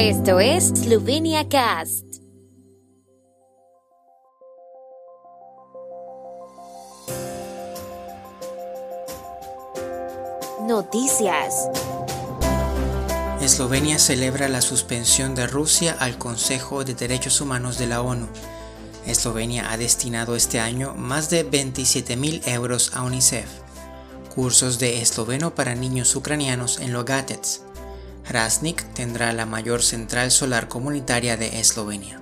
Esto es Slovenia Cast. Noticias. Eslovenia celebra la suspensión de Rusia al Consejo de Derechos Humanos de la ONU. Eslovenia ha destinado este año más de 27.000 euros a UNICEF. Cursos de esloveno para niños ucranianos en Logatets. Hrasnik tendrá la mayor central solar comunitaria de Eslovenia.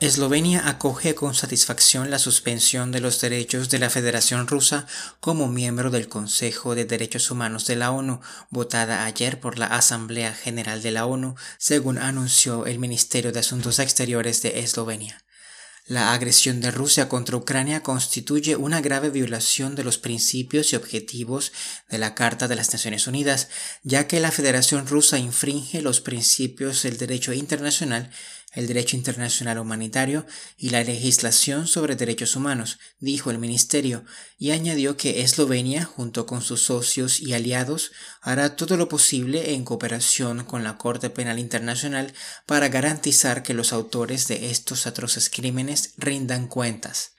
Eslovenia acoge con satisfacción la suspensión de los derechos de la Federación Rusa como miembro del Consejo de Derechos Humanos de la ONU, votada ayer por la Asamblea General de la ONU, según anunció el Ministerio de Asuntos Exteriores de Eslovenia. La agresión de Rusia contra Ucrania constituye una grave violación de los principios y objetivos de la Carta de las Naciones Unidas, ya que la Federación Rusa infringe los principios del derecho internacional el derecho internacional humanitario y la legislación sobre derechos humanos, dijo el ministerio, y añadió que Eslovenia, junto con sus socios y aliados, hará todo lo posible en cooperación con la Corte Penal Internacional para garantizar que los autores de estos atroces crímenes rindan cuentas.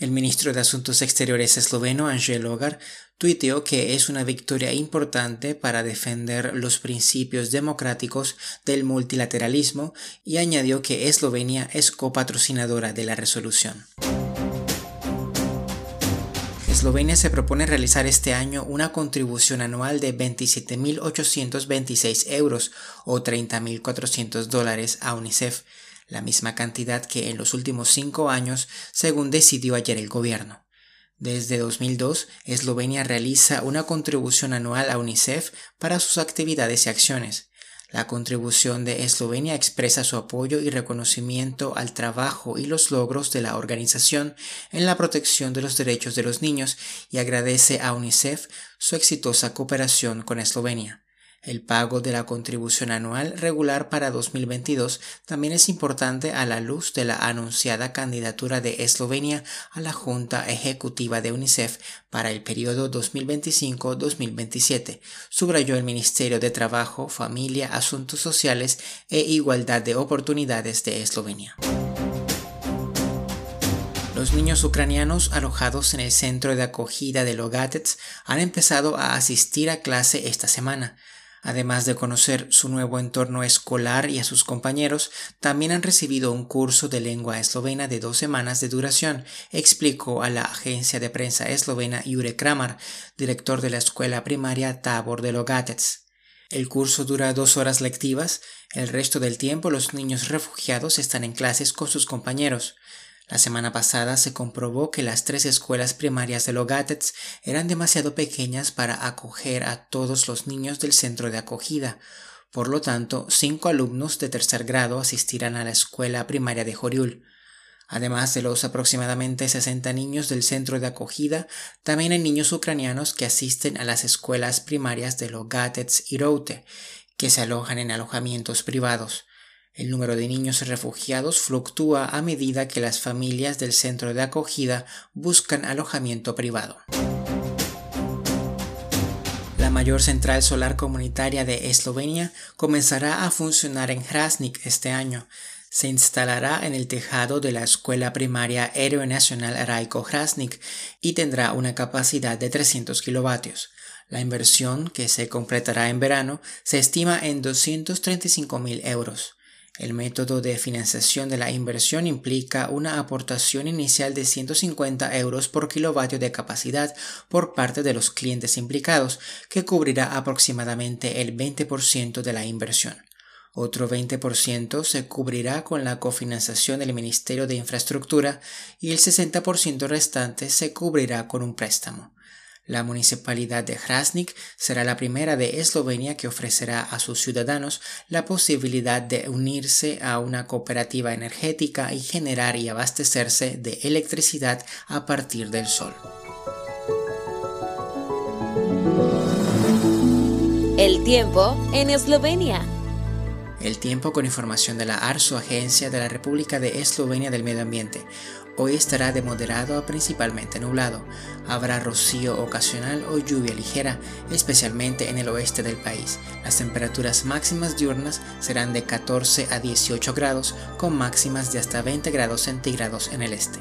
El ministro de Asuntos Exteriores esloveno, Angel Logar, tuiteó que es una victoria importante para defender los principios democráticos del multilateralismo y añadió que Eslovenia es copatrocinadora de la resolución. Eslovenia se propone realizar este año una contribución anual de 27.826 euros o 30.400 dólares a UNICEF la misma cantidad que en los últimos cinco años, según decidió ayer el gobierno. Desde 2002, Eslovenia realiza una contribución anual a UNICEF para sus actividades y acciones. La contribución de Eslovenia expresa su apoyo y reconocimiento al trabajo y los logros de la organización en la protección de los derechos de los niños y agradece a UNICEF su exitosa cooperación con Eslovenia. El pago de la contribución anual regular para 2022 también es importante a la luz de la anunciada candidatura de Eslovenia a la Junta Ejecutiva de UNICEF para el periodo 2025-2027, subrayó el Ministerio de Trabajo, Familia, Asuntos Sociales e Igualdad de Oportunidades de Eslovenia. Los niños ucranianos alojados en el centro de acogida de Logatets han empezado a asistir a clase esta semana. Además de conocer su nuevo entorno escolar y a sus compañeros, también han recibido un curso de lengua eslovena de dos semanas de duración, explicó a la agencia de prensa eslovena Jure Kramar, director de la escuela primaria Tabor de Logatets. El curso dura dos horas lectivas, el resto del tiempo los niños refugiados están en clases con sus compañeros. La semana pasada se comprobó que las tres escuelas primarias de Logatets eran demasiado pequeñas para acoger a todos los niños del centro de acogida. Por lo tanto, cinco alumnos de tercer grado asistirán a la escuela primaria de Joriul. Además de los aproximadamente 60 niños del centro de acogida, también hay niños ucranianos que asisten a las escuelas primarias de Logatets y Route, que se alojan en alojamientos privados. El número de niños refugiados fluctúa a medida que las familias del centro de acogida buscan alojamiento privado. La mayor central solar comunitaria de Eslovenia comenzará a funcionar en Hrasnik este año. Se instalará en el tejado de la escuela primaria Héroe Nacional Raiko Hrasnik y tendrá una capacidad de 300 kilovatios. La inversión, que se completará en verano, se estima en 235.000 euros. El método de financiación de la inversión implica una aportación inicial de 150 euros por kilovatio de capacidad por parte de los clientes implicados, que cubrirá aproximadamente el 20% de la inversión. Otro 20% se cubrirá con la cofinanciación del Ministerio de Infraestructura y el 60% restante se cubrirá con un préstamo. La municipalidad de Hrasnik será la primera de Eslovenia que ofrecerá a sus ciudadanos la posibilidad de unirse a una cooperativa energética y generar y abastecerse de electricidad a partir del sol. El tiempo en Eslovenia. El tiempo con información de la ARSO, Agencia de la República de Eslovenia del Medio Ambiente. Hoy estará de moderado a principalmente nublado. Habrá rocío ocasional o lluvia ligera, especialmente en el oeste del país. Las temperaturas máximas diurnas serán de 14 a 18 grados, con máximas de hasta 20 grados centígrados en el este.